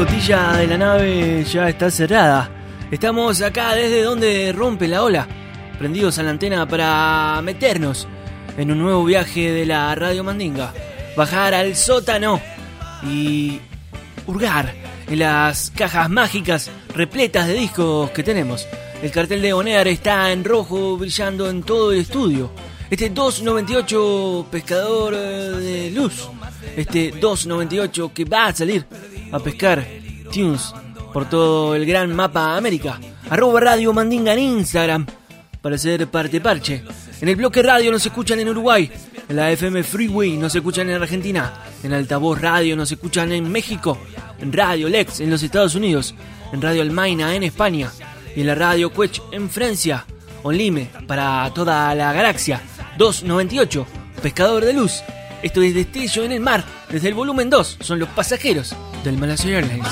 Escotilla de la nave ya está cerrada. Estamos acá desde donde rompe la ola, prendidos a la antena para meternos en un nuevo viaje de la Radio Mandinga. Bajar al sótano y hurgar en las cajas mágicas repletas de discos que tenemos. El cartel de Onear está en rojo brillando en todo el estudio. Este 298 pescador eh, de luz. Este 298 que va a salir a pescar tunes por todo el gran mapa América. Arroba Radio Mandinga en Instagram para ser parte parche. En el bloque radio nos escuchan en Uruguay. En la FM Freeway nos escuchan en Argentina. En Altavoz Radio nos escuchan en México. En Radio Lex en los Estados Unidos. En Radio Almaina en España. Y en la Radio Quech en Francia. Onlime para toda la galaxia. 298. Pescador de luz. Esto es Destello en el mar. Desde el volumen 2 son los pasajeros del Malasia Airlines.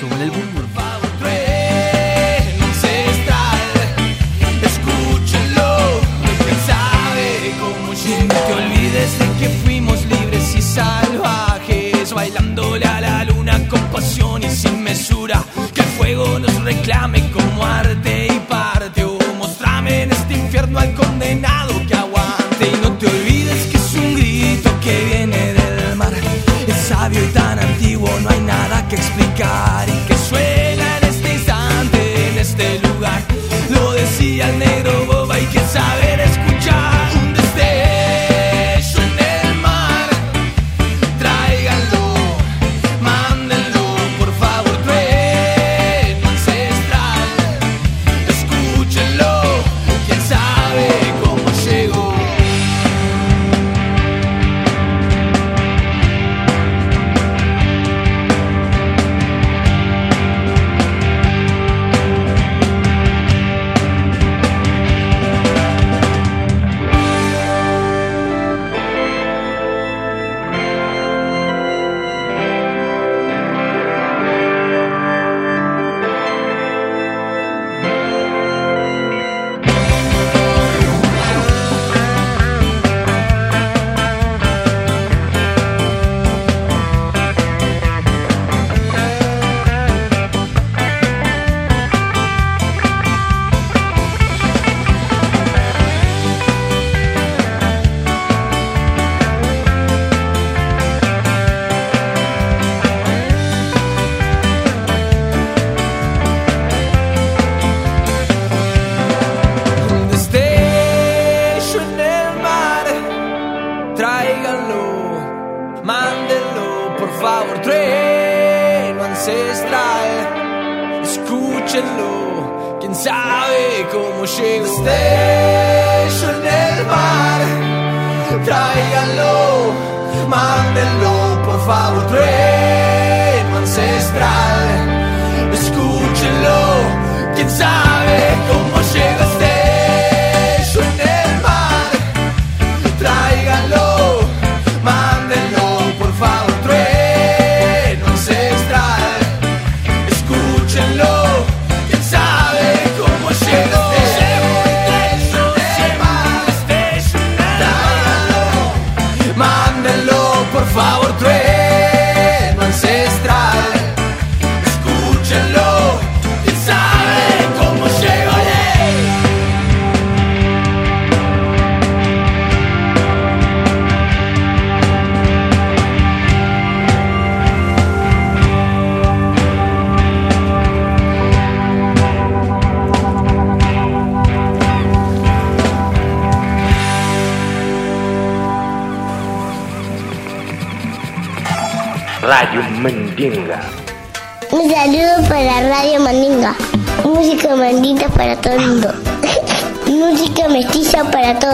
Suben el boom. Te olvides de que fuimos libres y salvajes, bailándole a la luna con pasión y sin mesura. Que el fuego nos reclame como arte y parte. O mostrame en este infierno al condenado que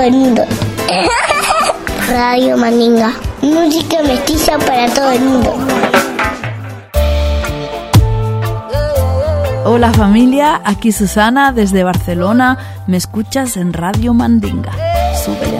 el mundo. Radio Mandinga. Música mestiza para todo el mundo. Hola familia, aquí Susana desde Barcelona. Me escuchas en Radio Mandinga. Súbele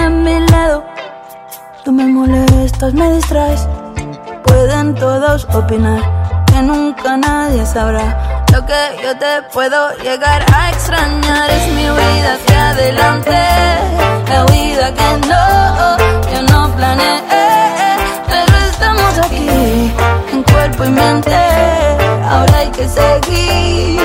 a mi lado. Tú me molestas, me distraes. Pueden todos opinar que nunca nadie sabrá lo que yo te puedo llegar a extrañar es mi vida hacia adelante, la vida que no, yo no planeé, pero estamos aquí en cuerpo y mente, ahora hay que seguir.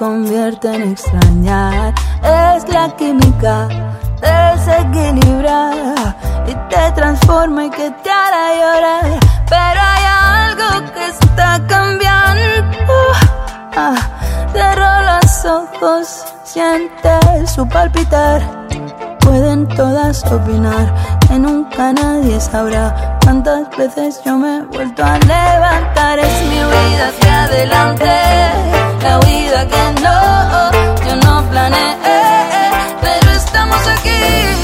Convierte en extrañar. Es la química desequilibrada y te transforma y que te hará llorar. Pero hay algo que está cambiando. Ah, cerro los ojos, siente su palpitar. Pueden todas opinar que nunca nadie sabrá cuántas veces yo me he vuelto a levantar. Es mi vida hacia adelante, la vida que no, yo no planeé, pero estamos aquí.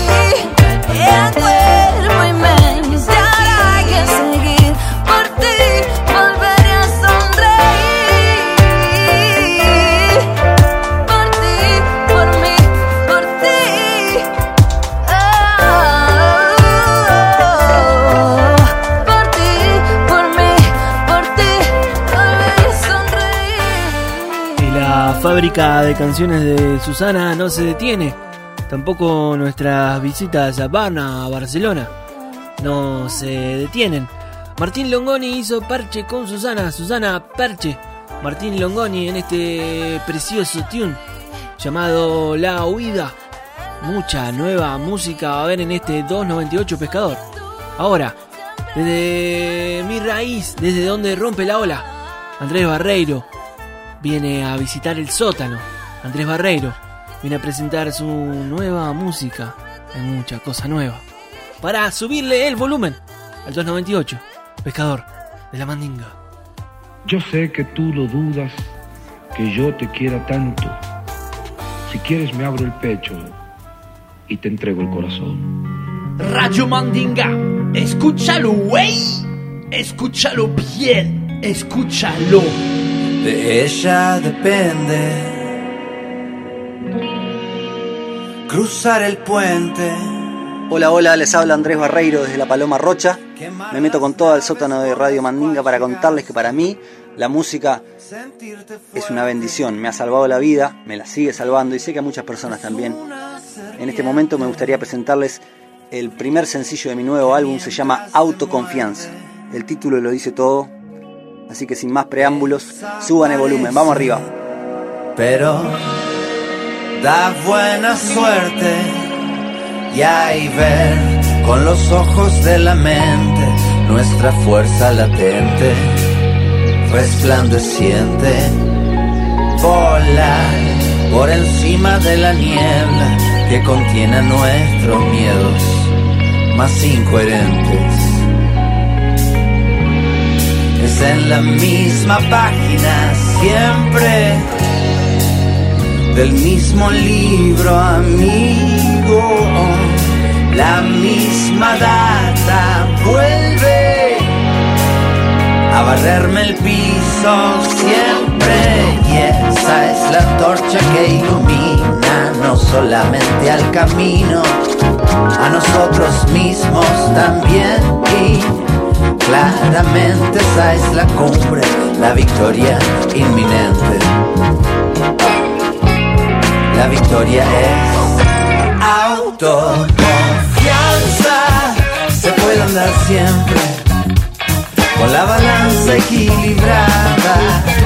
Fábrica de canciones de Susana no se detiene. Tampoco nuestras visitas a Varna, a Barcelona, no se detienen. Martín Longoni hizo parche con Susana, Susana Parche. Martín Longoni en este precioso tune llamado La Huida. Mucha nueva música va a haber en este 298 Pescador. Ahora, desde mi raíz, desde donde rompe la ola, Andrés Barreiro viene a visitar el sótano. Andrés Barreiro viene a presentar su nueva música. Hay mucha cosa nueva. Para subirle el volumen al 298, Pescador de la Mandinga. Yo sé que tú lo dudas, que yo te quiera tanto. Si quieres me abro el pecho y te entrego el corazón. Radio Mandinga, escúchalo, güey. Escúchalo bien, escúchalo. De ella depende cruzar el puente. Hola, hola, les habla Andrés Barreiro desde La Paloma Rocha. Me meto con todo el sótano de Radio Mandinga para contarles que para mí la música es una bendición, me ha salvado la vida, me la sigue salvando y sé que a muchas personas también. En este momento me gustaría presentarles el primer sencillo de mi nuevo álbum, se llama Autoconfianza. El título lo dice todo, así que sin más preámbulos, suban el volumen, vamos arriba. Pero da buena suerte y ahí ver con los ojos de la mente nuestra fuerza latente, resplandeciente, volar por encima de la niebla que contiene nuestros miedos más incoherentes. En la misma página siempre del mismo libro, amigo. La misma data vuelve a barrerme el piso siempre. Y esa es la torcha que ilumina no solamente al camino, a nosotros mismos también. Y claramente esa es la cumbre, la victoria inminente. La victoria es autoconfianza. Se puede andar siempre con la balanza equilibrada.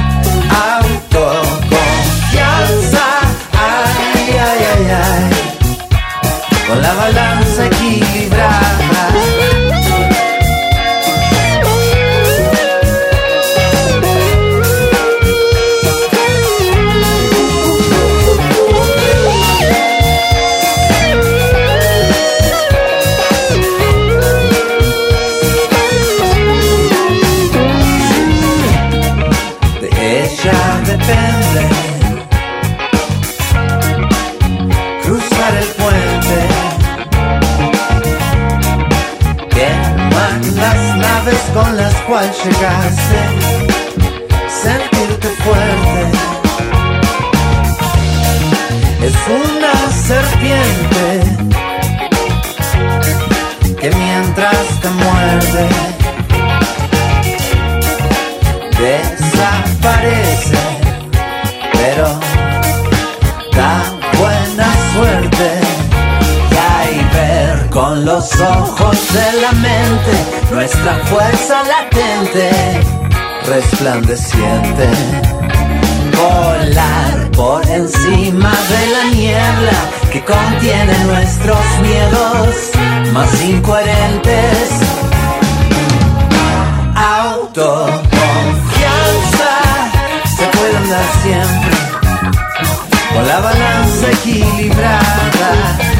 Cuales llegaste, sentirte fuerte. Es una serpiente que mientras te muerde, desaparece, los ojos de la mente nuestra fuerza latente, resplandeciente. Volar por encima de la niebla que contiene nuestros miedos más incoherentes. Autoconfianza se puede andar siempre con la balanza equilibrada.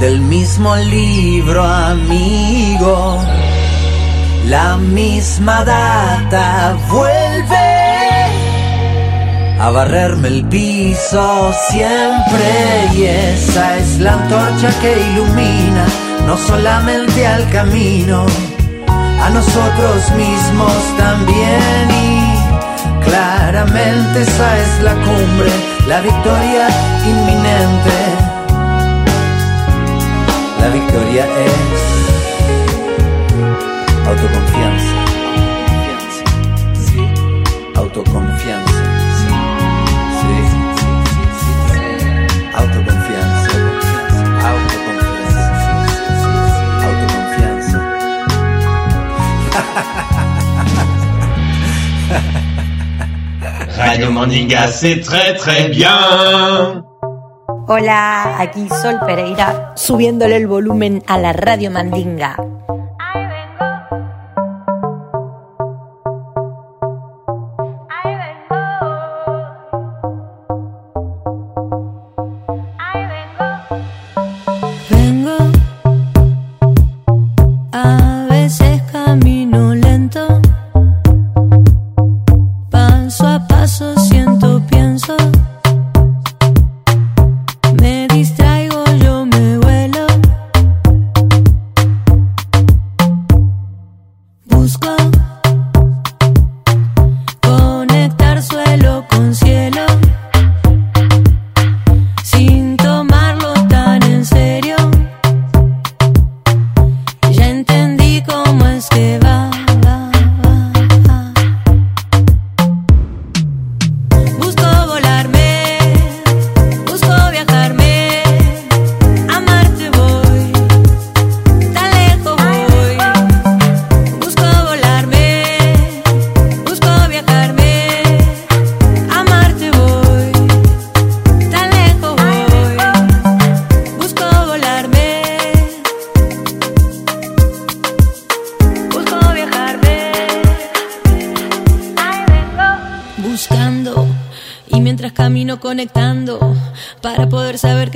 del mismo libro amigo. La misma data vuelve a barrerme el piso siempre y esa es la antorcha que ilumina no solamente al camino, a nosotros mismos también y Claramente esa es la cumbre, la victoria inminente. La victoria es autoconfianza. Sí. Autoconfianza. Sí. Sí. Autoconfianza. Autoconfianza. Autoconfianza. Radio Mandinga, c'est très très bien. Hola, aquí Sol Pereira, subiéndole el volumen a la Radio Mandinga.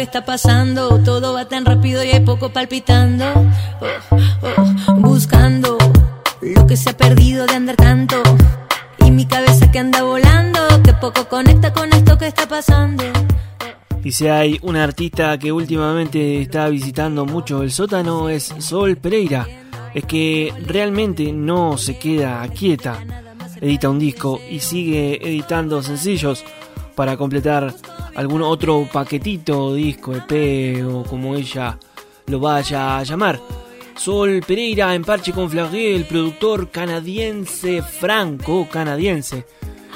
Está pasando. Todo va tan rápido y hay poco palpitando. Oh, oh, buscando lo que se ha perdido de andar tanto. Y mi cabeza que anda volando, que poco conecta con esto que está pasando. Y si hay una artista que últimamente está visitando mucho el sótano es Sol Pereira. Es que realmente no se queda quieta. Edita un disco y sigue editando sencillos para completar algún otro paquetito, disco, EP o como ella lo vaya a llamar. Sol Pereira en parche con Flagré, el productor canadiense franco-canadiense.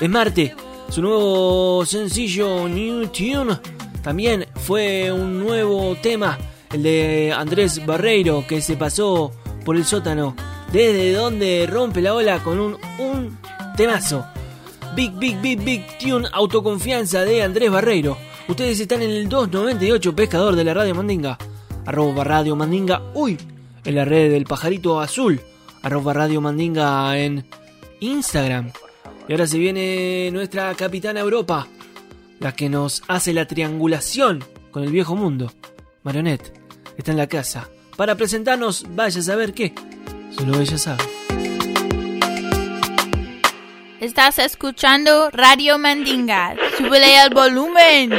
Es Marte, su nuevo sencillo New Tune también fue un nuevo tema, el de Andrés Barreiro, que se pasó por el sótano, desde donde rompe la ola con un, un temazo. Big, Big, Big, Big Tune Autoconfianza de Andrés Barreiro. Ustedes están en el 298 Pescador de la Radio Mandinga. Arroba Radio Mandinga. Uy, en la red del pajarito azul. Arroba Radio Mandinga en Instagram. Y ahora se viene nuestra capitana Europa. La que nos hace la triangulación con el viejo mundo. Marionette está en la casa. Para presentarnos, vaya a saber qué. Solo ella sabe. Estás escuchando Radio Mandinga. Súbele el volumen.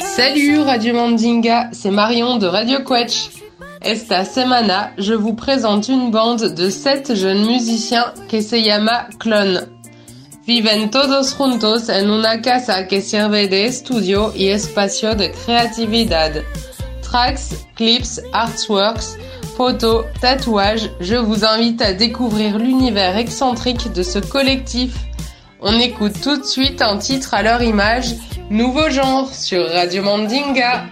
Salut Radio Mandinga, c'est Marion de Radio Quetch. Esta semana, je vous présente une bande de sept jeunes musiciens que se llama Clone. Viven todos juntos en una casa que sirve de estudio y espacio de creatividad. Tracks, clips, artworks, photos, tatouages, je vous invite à découvrir l'univers excentrique de ce collectif. On écoute tout de suite un titre à leur image, Nouveau genre sur Radio Mandinga.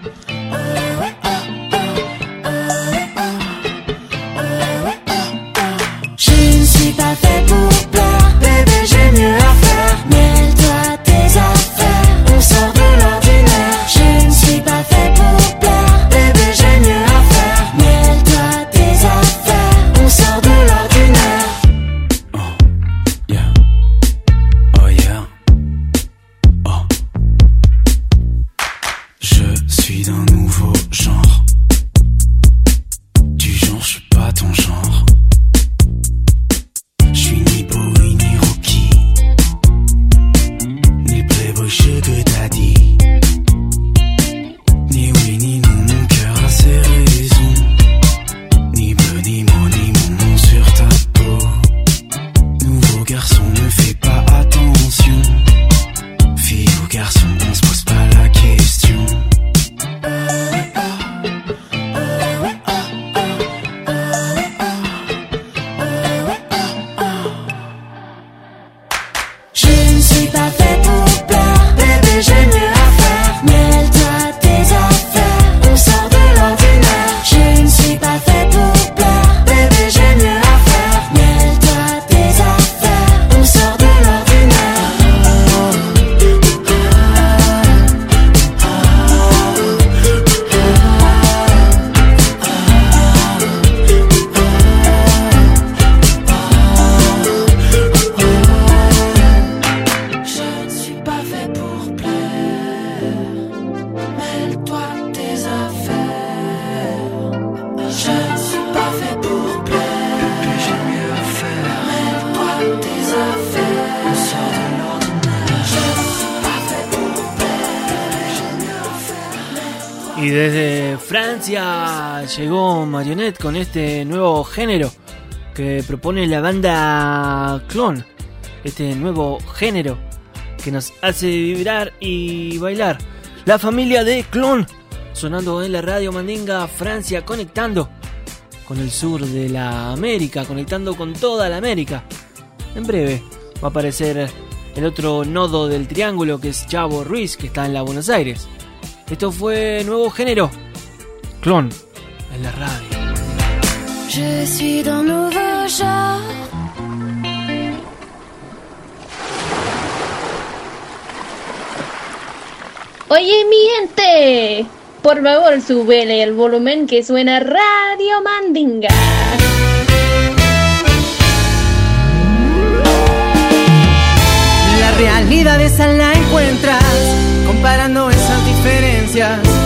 Con este nuevo género que propone la banda Clon. Este nuevo género que nos hace vibrar y bailar. La familia de Clon sonando en la radio Mandinga Francia conectando con el sur de la América, conectando con toda la América. En breve va a aparecer el otro nodo del triángulo que es Chavo Ruiz que está en la Buenos Aires. Esto fue nuevo género. Clon en la radio. Je suis d'un nouveau genre. Oye, mi gente, por favor, súbele el volumen que suena Radio Mandinga. La realidad esa la encuentras comparando esas diferencias.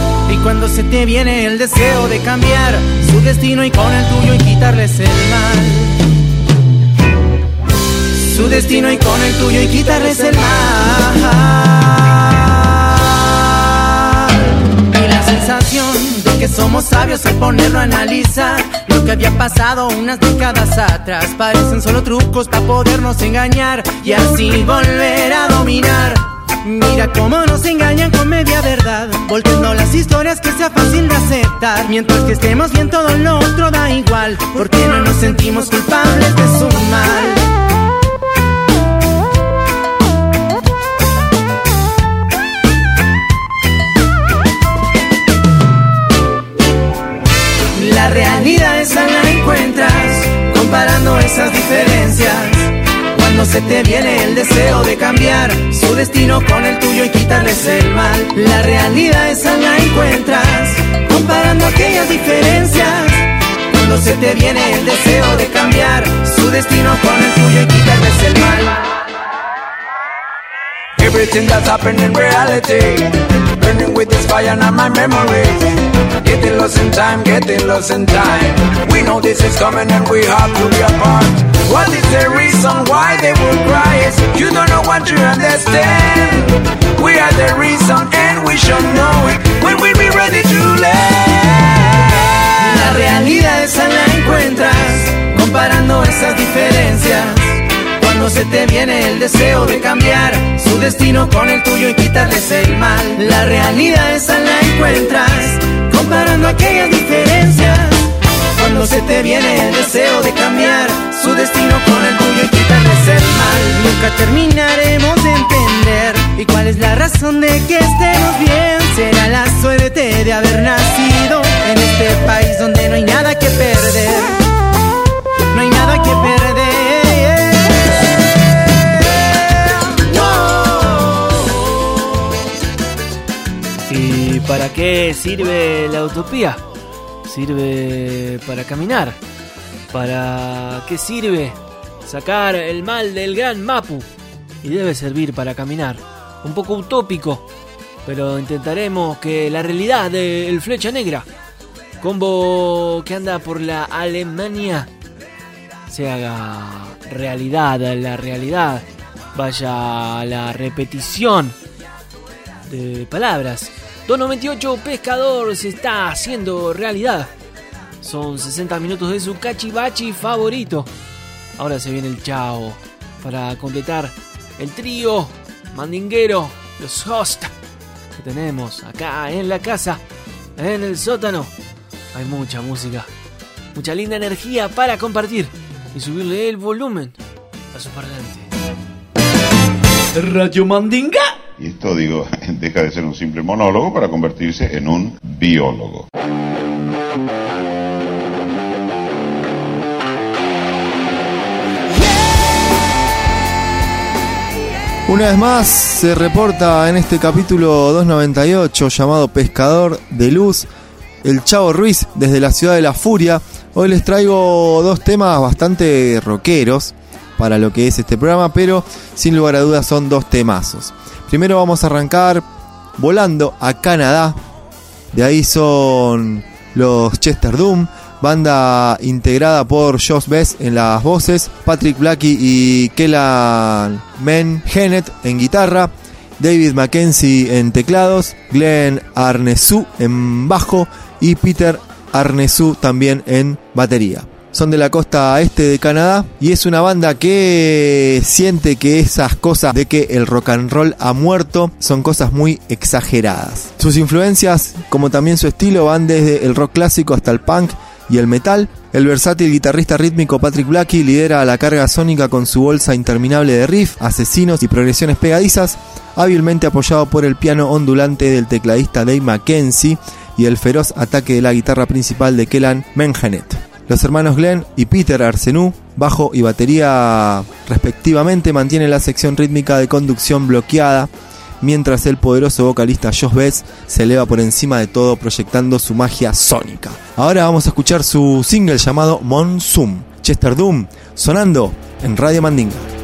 Cuando se te viene el deseo de cambiar su destino y con el tuyo y quitarles el mal. Su destino y con el tuyo y quitarles el mal. Y la sensación de que somos sabios al ponerlo a analizar lo que había pasado unas décadas atrás. Parecen solo trucos para podernos engañar y así volver a dominar. Mira cómo nos engañan con media verdad, volteando las historias que sea fácil de aceptar. Mientras que estemos bien, todo lo otro da igual, porque no nos sentimos culpables de su mal. Se te viene el deseo de cambiar su destino con el tuyo y quitarles el mal. La realidad esa la encuentras comparando aquellas diferencias. Cuando se te viene el deseo de cambiar su destino con el tuyo y quitarles el mal. Everything that's happened in reality. Burning with this fire on my memories. Getting lost in time, getting lost in time. We know this is coming and we have to be apart. What is the reason why they would cry? Is you don't know what you understand. We are the reason and we should know it. When we be ready to land La realidad esa la encuentras comparando esas diferencias. Cuando se te viene el deseo de cambiar su destino con el tuyo y quitarles el mal. La realidad esa la encuentras comparando aquellas diferencias. Cuando se te viene el deseo de cambiar su destino con el tuyo y quitarles el mal. Nunca terminaremos de entender y cuál es la razón de que estemos bien. Será la suerte de haber nacido en este país donde no hay nada que perder. Para qué sirve la utopía? Sirve para caminar. ¿Para qué sirve? Sacar el mal del gran Mapu. Y debe servir para caminar. Un poco utópico, pero intentaremos que la realidad del Flecha Negra, combo que anda por la Alemania, se haga realidad, la realidad vaya a la repetición de palabras. 298 Pescador se está haciendo realidad. Son 60 minutos de su cachivachi favorito. Ahora se viene el chao para completar el trío mandinguero, los host que tenemos acá en la casa, en el sótano. Hay mucha música, mucha linda energía para compartir y subirle el volumen a su parlante. Radio Mandinga. Y esto, digo, deja de ser un simple monólogo para convertirse en un biólogo. Una vez más se reporta en este capítulo 298 llamado Pescador de Luz el Chavo Ruiz desde la ciudad de la Furia. Hoy les traigo dos temas bastante rockeros para lo que es este programa, pero sin lugar a dudas son dos temazos. Primero vamos a arrancar volando a Canadá. De ahí son los Chester Doom, banda integrada por Josh Bess en las voces, Patrick Blackie y Kellan Men Hennett en guitarra. David Mackenzie en teclados, Glenn Arnesu en bajo y Peter Arnesu también en batería. Son de la costa este de Canadá y es una banda que siente que esas cosas de que el rock and roll ha muerto son cosas muy exageradas. Sus influencias, como también su estilo, van desde el rock clásico hasta el punk y el metal. El versátil guitarrista rítmico Patrick Blackie lidera la carga sónica con su bolsa interminable de riff, asesinos y progresiones pegadizas, hábilmente apoyado por el piano ondulante del tecladista Dave Mackenzie y el feroz ataque de la guitarra principal de Kellan Mengenet. Los hermanos Glenn y Peter Arsenou, bajo y batería respectivamente, mantienen la sección rítmica de conducción bloqueada, mientras el poderoso vocalista Josh Bess se eleva por encima de todo proyectando su magia sónica. Ahora vamos a escuchar su single llamado Monsoon, Chester Doom, sonando en Radio Mandinga.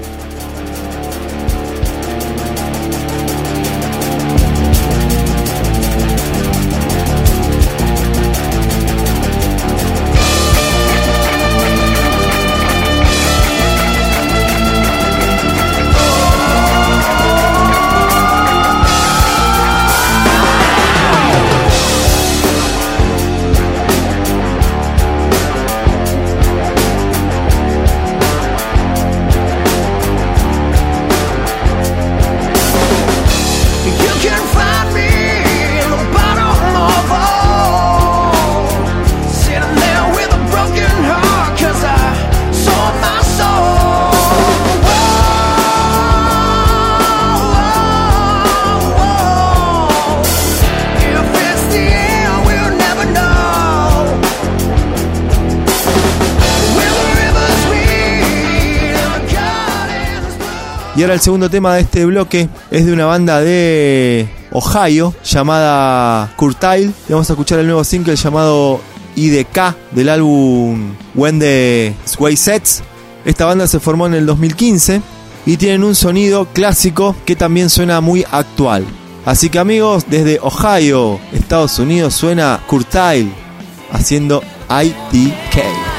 Y ahora el segundo tema de este bloque es de una banda de Ohio llamada Curtile. Y vamos a escuchar el nuevo single llamado IDK del álbum When the Sway Sets. Esta banda se formó en el 2015 y tienen un sonido clásico que también suena muy actual. Así que amigos, desde Ohio, Estados Unidos, suena Curtile haciendo IDK.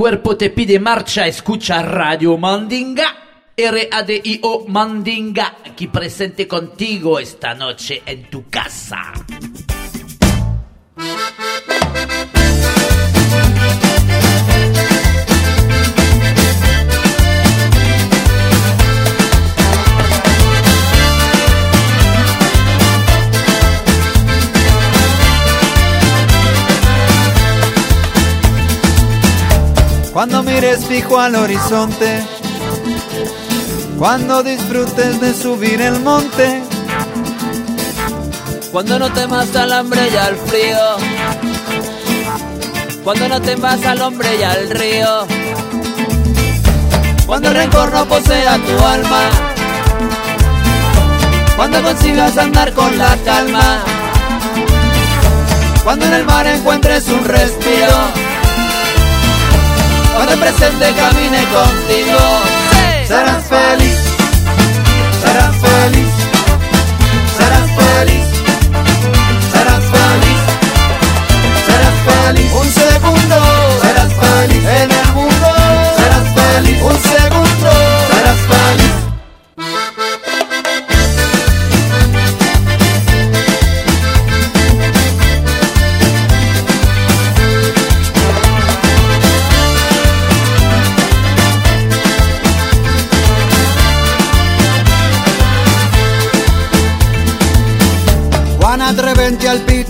Cuerpo te pide marcha, escucha Radio Mandinga. R-A-D-I-O Mandinga, aquí presente contigo esta noche en Cuando mires fijo al horizonte, cuando disfrutes de subir el monte, Cuando no temas al hambre y al frío. Cuando no temas al hombre y al río. cuando el rencor no posea tu alma, cuando consigas andar con la calma, cuando en el mar encuentres un respiro, cuando el presente camine contigo, serás feliz, serás feliz, serás feliz, serás feliz, serás feliz, un segundo, serás feliz en el mundo, serás feliz, un segundo, serás feliz.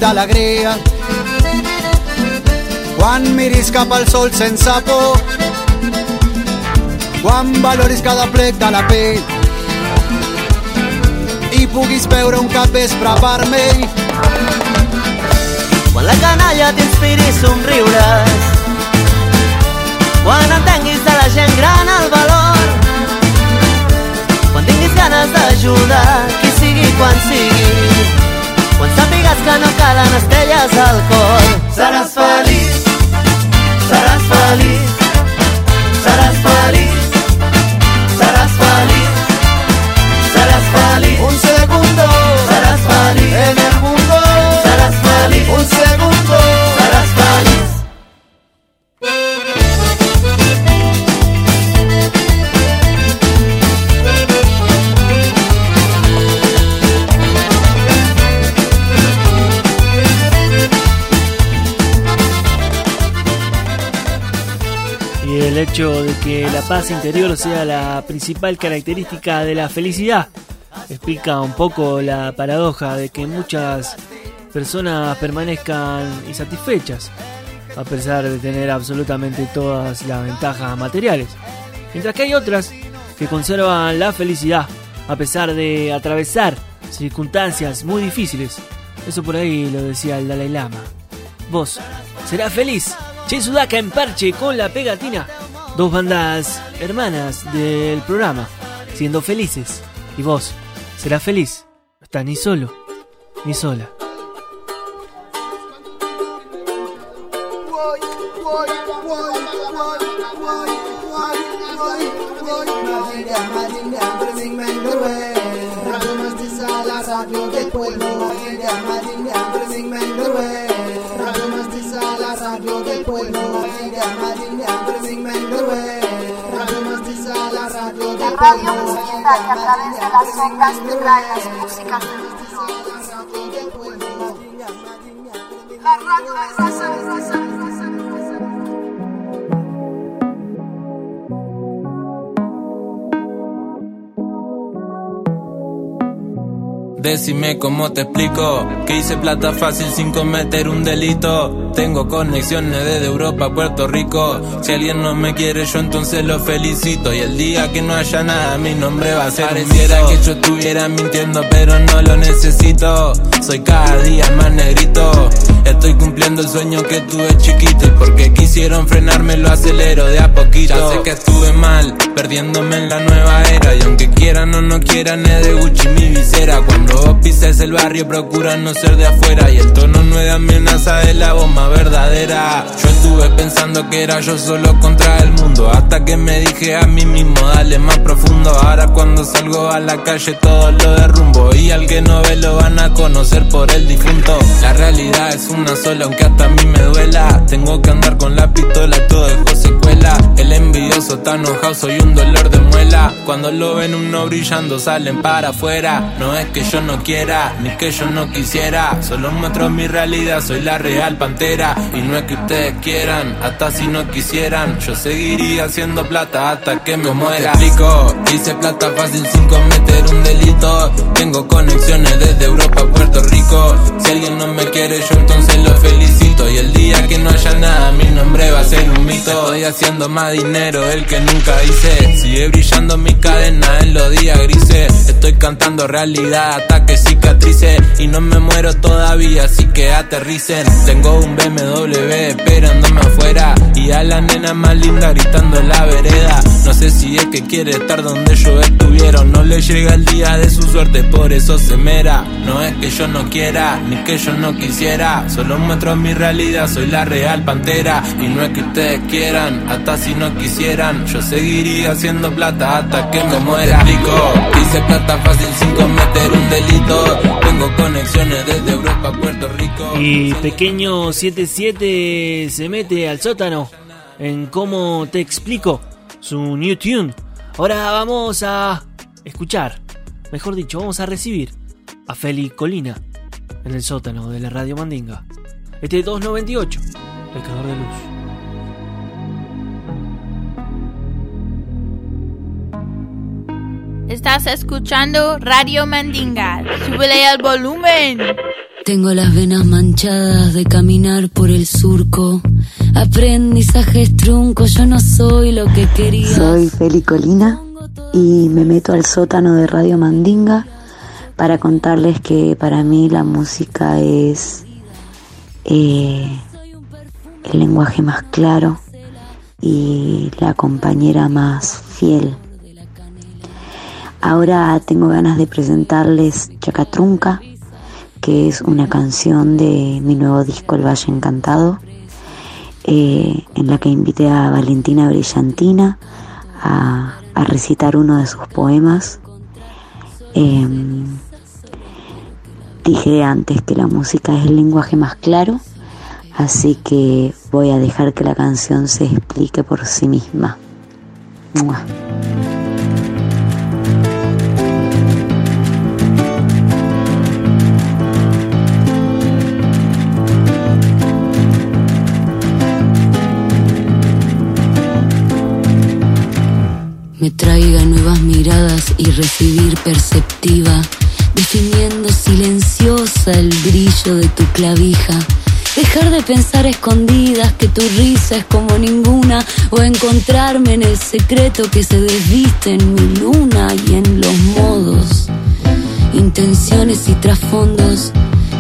D'alegria Quan miris cap al sol sense por Quan valoris cada plec de la pell i puguis veure un capvespre vermell. Quan la canalla t'inspiri somriures. Quan entenguis de la gent gran el valor. Quan tinguis ganes d'ajudar qui sigui quan sigui regalen estrelles al cor. Seràs feliç, seràs feliç. Que la paz interior sea la principal característica de la felicidad explica un poco la paradoja de que muchas personas permanezcan insatisfechas a pesar de tener absolutamente todas las ventajas materiales, mientras que hay otras que conservan la felicidad a pesar de atravesar circunstancias muy difíciles. Eso por ahí lo decía el Dalai Lama. Vos serás feliz. Che Sudaka en parche con la pegatina. Dos bandas hermanas del programa, siendo felices. Y vos serás feliz. No estás ni solo, ni sola. Radio musical que a través de las ondas te trae las músicas. La radio Decime cómo te explico que hice plata fácil sin cometer un delito. Tengo conexiones desde Europa a Puerto Rico. Si alguien no me quiere, yo entonces lo felicito. Y el día que no haya nada, mi nombre va a ser. Pareciera que yo estuviera mintiendo, pero no lo necesito. Soy cada día más negrito. Estoy cumpliendo el sueño que tuve chiquito. Y porque quisieron frenarme, lo acelero de a poquito. Ya sé que estuve mal, perdiéndome en la nueva era. Y aunque quieran o no quieran, es de Gucci mi visera. Cuando vos pises el barrio, procura no ser de afuera. Y el tono no es de amenaza, es la bomba verdadera. Yo estuve pensando que era yo solo contra el mundo. Hasta que me dije a mí mismo, dale más profundo. Ahora cuando salgo a la calle todo lo derrumbo. Y al que no ve lo van a conocer por el difunto. La realidad es una sola, aunque hasta a mí me duela. Tengo que andar con la pistola, todo dejó secuela. El envidioso está enojado, soy un dolor de muela. Cuando lo ven uno brillando, salen para afuera. No es que yo no quiera, ni que yo no quisiera. Solo muestro mi realidad, soy la real pantera. Y no es que ustedes quieran, hasta si no quisieran. Yo seguiría haciendo plata hasta que me muera. Te explico, hice plata fácil sin cometer un delito. Tengo conexiones desde Europa a Puerto Rico. Si alguien no me quiere, yo entonces lo felicito. Y el día que no haya nada, mi nombre va a ser un mito. Estoy haciendo más dinero del que nunca hice. Sigue brillando mi cadena en los días grises. Estoy cantando realidad hasta que cicatrice. Y no me muero todavía, así que aterricen. Tengo un BMW esperándome afuera. Y a la nena más linda gritando en la vereda. No sé si es que quiere estar donde yo estuviera. No le llega el día de su suerte, por eso se mera. No es que yo no quiera, ni que yo no quisiera. Solo muestro mi realidad, soy la real pantera. Y no es que ustedes quieran, hasta si no quisieran. Yo seguiría haciendo plata hasta que me muera. Explico, hice plata fácil sin cometer un delito. Tengo conexiones desde Europa a Puerto Rico. Y Pequeño 77 se mete al sótano en cómo te explico su new tune. Ahora vamos a escuchar, mejor dicho, vamos a recibir a Feli Colina en el sótano de la Radio Mandinga. Este 298, Pescador de Luz. Estás escuchando Radio Mandinga. Súbele al volumen. Tengo las venas manchadas de caminar por el surco. Aprendizajes truncos, yo no soy lo que quería. Soy Feli Colina y me meto al sótano de Radio Mandinga para contarles que para mí la música es eh, el lenguaje más claro y la compañera más fiel. Ahora tengo ganas de presentarles Chacatrunca, que es una canción de mi nuevo disco El Valle Encantado, eh, en la que invité a Valentina Brillantina a, a recitar uno de sus poemas. Em, dije antes que la música es el lenguaje más claro, así que voy a dejar que la canción se explique por sí misma. ¡Mua! Y recibir perceptiva, definiendo silenciosa el brillo de tu clavija. Dejar de pensar escondidas que tu risa es como ninguna, o encontrarme en el secreto que se desviste en mi luna y en los modos, intenciones y trasfondos.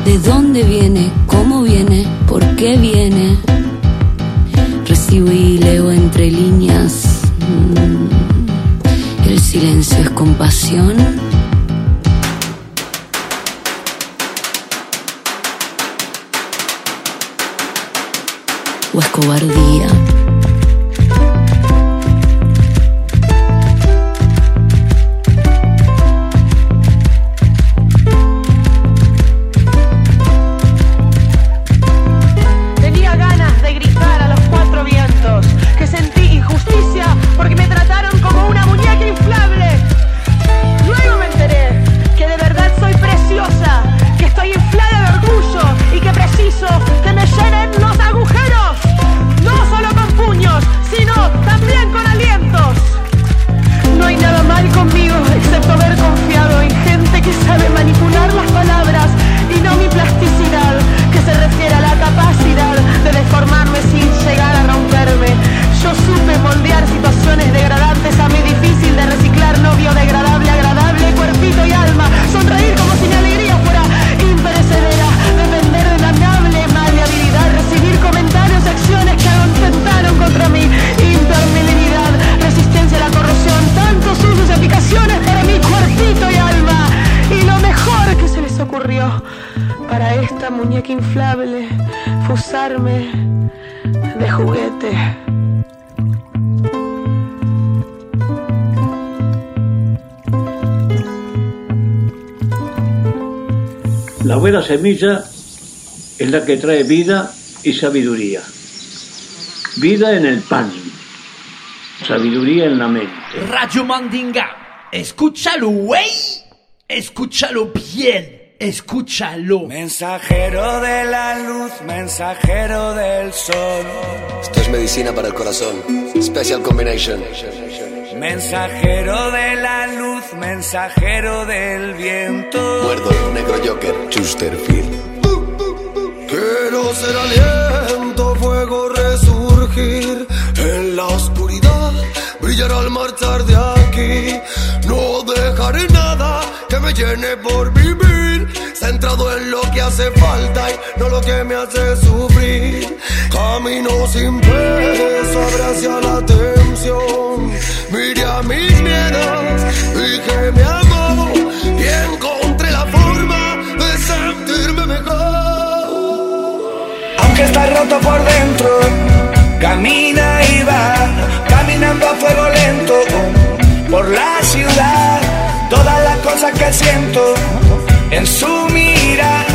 ¿De dónde viene? ¿Cómo viene? ¿Por qué viene? Recibo y leo entre líneas. mm, silencio es compasión. O es cobardía. De juguete. La buena semilla es la que trae vida y sabiduría. Vida en el pan, sabiduría en la mente. Radio Mandinga, escúchalo, güey. Escúchalo bien. Escúchalo. Mensajero de la luz, mensajero del sol. Esto es medicina para el corazón. Special combination. Mensajero de la luz, mensajero del viento. Muerdo, negro Joker, Chesterfield. Quiero ser aliento, fuego resurgir en la oscuridad, brillar al marchar de aquí. No dejaré nada que me llene por vivir, centrado en lo que hace falta y no lo que me hace sufrir. Camino sin peso, hacia la atención. Miré a mis miedos, dije me amo y encontré la forma de sentirme mejor. Aunque está roto por dentro, camina y va, caminando a fuego lento por la ciudad. Todas las cosas que siento en su mira,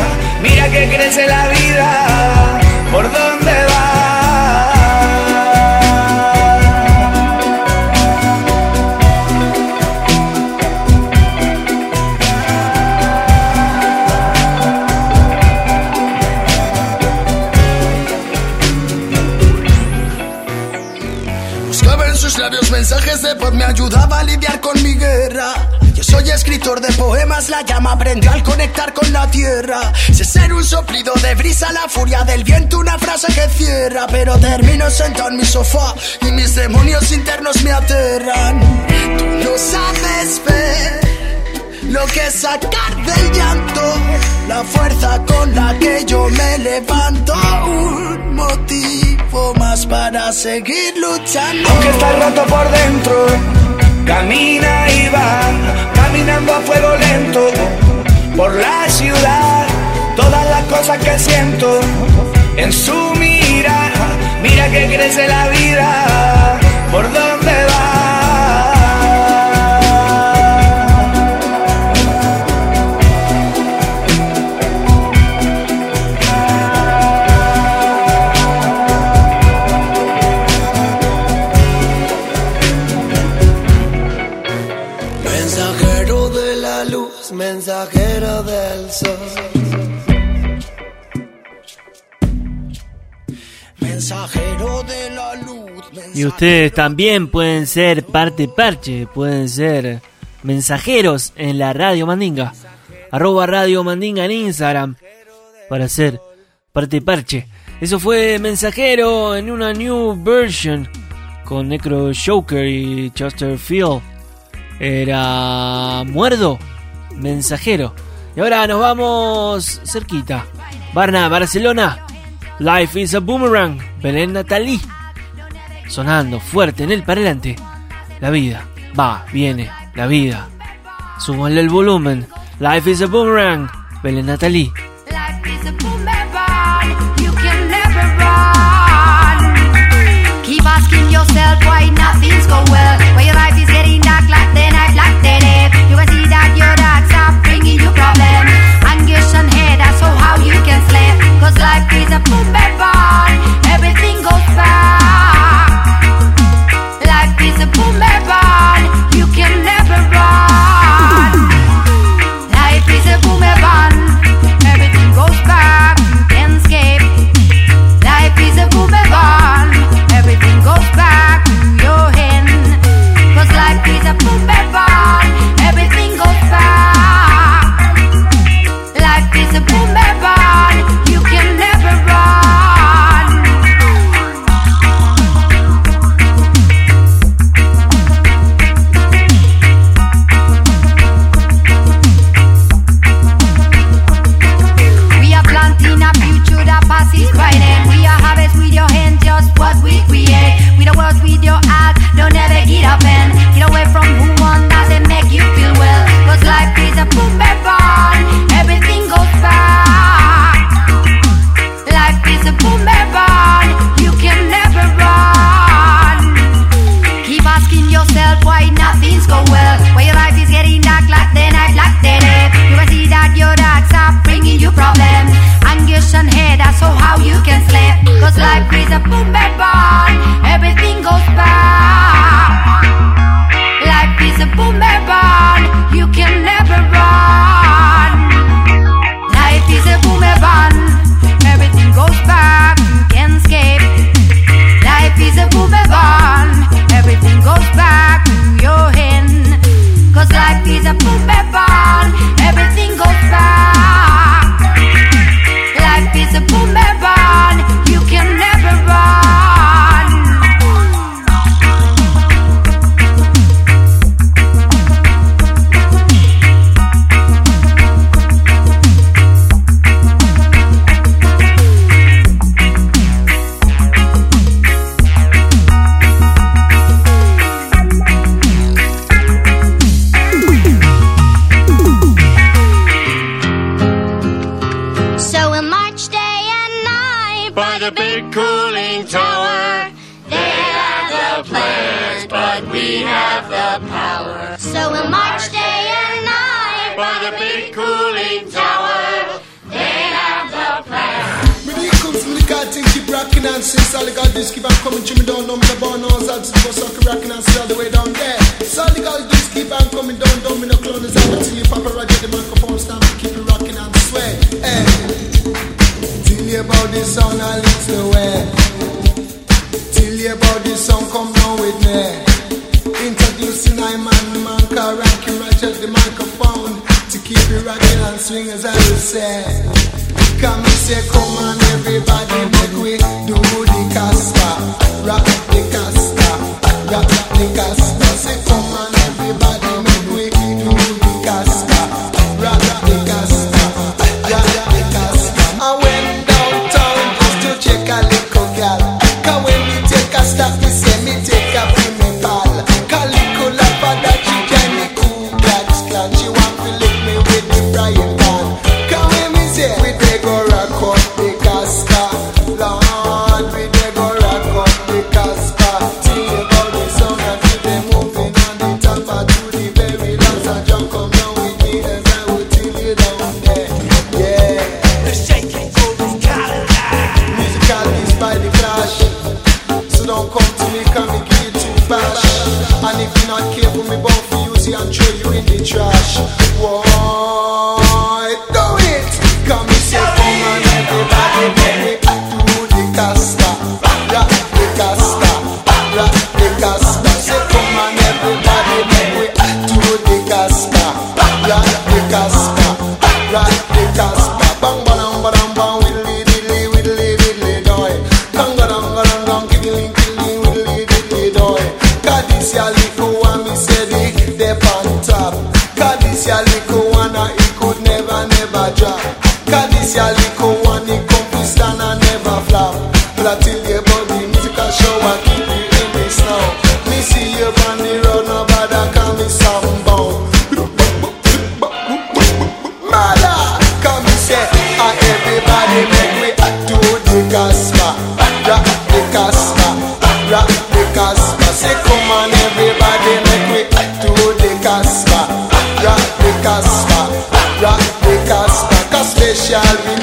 mira que crece la vida, por dónde va. Buscaba en sus labios mensajes de paz, me ayudaba a lidiar con mi guerra. Soy escritor de poemas, la llama prendió al conectar con la tierra. Sé ser un soplido de brisa, la furia del viento, una frase que cierra. Pero termino sentado en mi sofá y mis demonios internos me aterran. Tú no sabes ver lo que sacar del llanto, la fuerza con la que yo me levanto. Un motivo más para seguir luchando. Aunque está roto por dentro, camina y va, caminando a fuego lento por la ciudad. Todas las cosas que siento en su mira, mira que crece la vida, por dónde Y ustedes también pueden ser parte parche, pueden ser mensajeros en la Radio Mandinga. Arroba Radio Mandinga en Instagram para ser parte parche. Eso fue mensajero en una new version con Necro Joker y Chesterfield. Era muerdo, mensajero. Y ahora nos vamos cerquita. Barna, Barcelona. Life is a Boomerang, Belén Natalí. Sonando fuerte en el parlante. La vida va, viene, la vida. Súbanle el volumen. Life is a Boomerang, Belén asking yourself why nothing's go well. Why your life is getting dark like the night, like the day. You can see that your dogs are bringing you problems. Anguish and head, so how you can sleep. Cause life is a boom Life is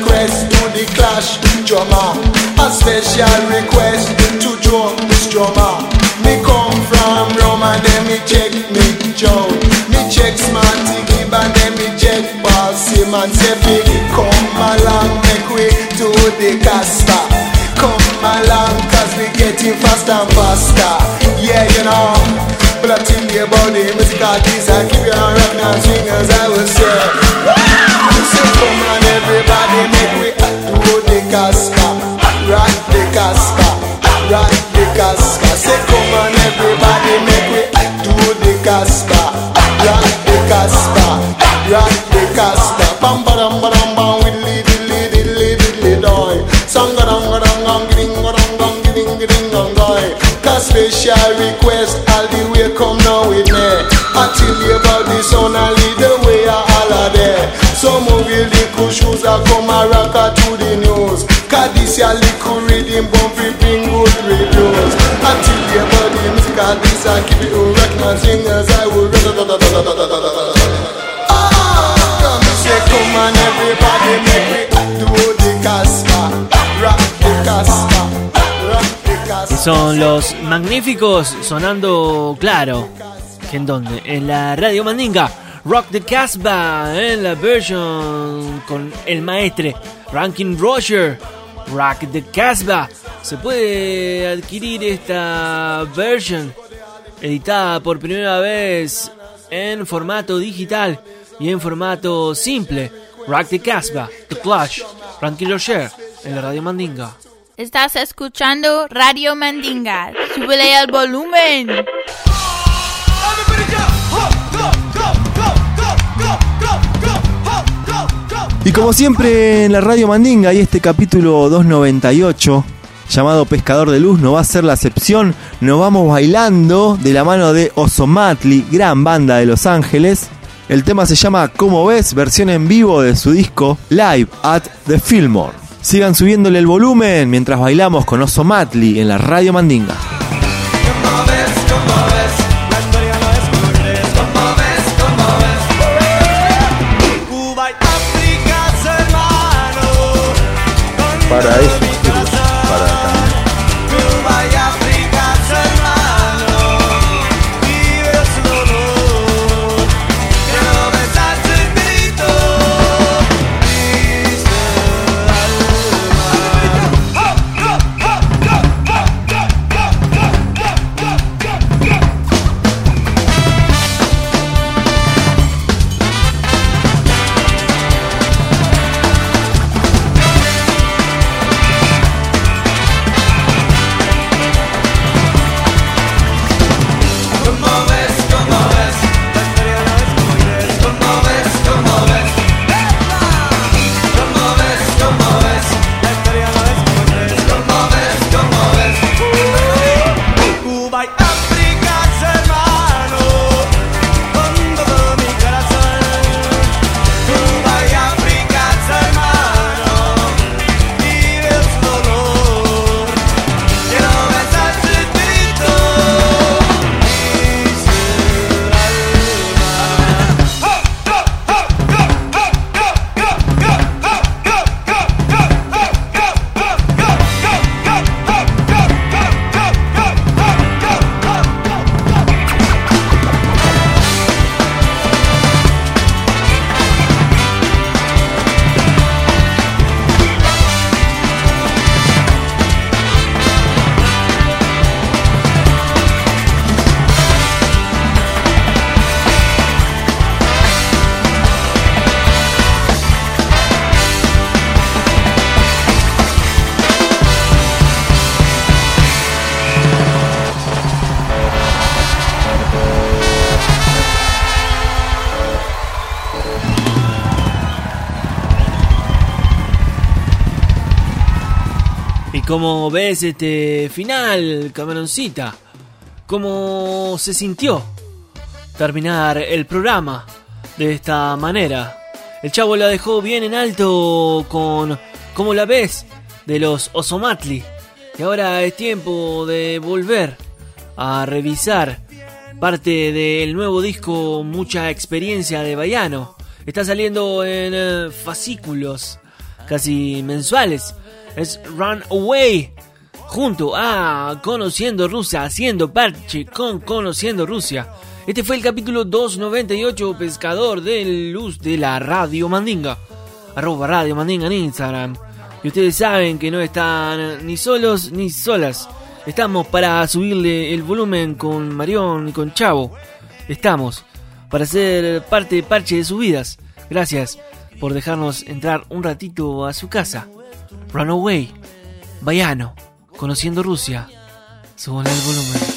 request to the clash drummer. A special request to drums drummer. Me come from Roma, and then me check me Joe. Me check Smarty Gibb and then me check Paul Man Say, come along, make way to the Casper. Come along, cause we getting faster and faster. Yeah, you know. But I tell you about the musical keys. I keep you on rocking and swingers, I will say. say come on. Everybody make we do the casca, rock the casca, rock the casca. Say come on, everybody make we do the casca, rock the casca, rock the casca. Bam ba dam ba dam bam, we lead it, lead it, lead it, lead on. Song ga dang ga dong gang, giding ga dang gang, giding giding gang gang. Cause special request, all the way come now with me. I tell you about this, on I lead the way. I there. Some will a to the news. Cause this reading bring good. Until the keep it on I will the Son los magníficos sonando claro. ¿En dónde? En la Radio Mandinga. Rock the Casbah en la version con el maestre Rankin Roger. Rock the Casbah. Se puede adquirir esta version editada por primera vez en formato digital y en formato simple. Rock the Casbah, The Clash, Rankin Roger en la Radio Mandinga. Estás escuchando Radio Mandinga. Súbele el volumen. Y como siempre en la Radio Mandinga y este capítulo 298 llamado Pescador de Luz no va a ser la excepción, nos vamos bailando de la mano de Osomatli, gran banda de Los Ángeles. El tema se llama Como ves, versión en vivo de su disco Live at the Fillmore. Sigan subiéndole el volumen mientras bailamos con Osomatli en la Radio Mandinga. Para eso Y como ves este final, Cameroncita, cómo se sintió terminar el programa de esta manera. El chavo la dejó bien en alto con como la ves de los Osomatli. Y ahora es tiempo de volver a revisar parte del nuevo disco Mucha experiencia de Bayano. Está saliendo en eh, fascículos casi mensuales. Es Run Away junto a Conociendo Rusia, haciendo parche con Conociendo Rusia. Este fue el capítulo 298 Pescador de Luz de la Radio Mandinga. Arroba Radio Mandinga en Instagram. Y ustedes saben que no están ni solos ni solas. Estamos para subirle el volumen con Marión y con Chavo. Estamos para ser parte de parche de sus vidas. Gracias por dejarnos entrar un ratito a su casa. Runaway, Bayano, conociendo Rusia. Suban el volumen.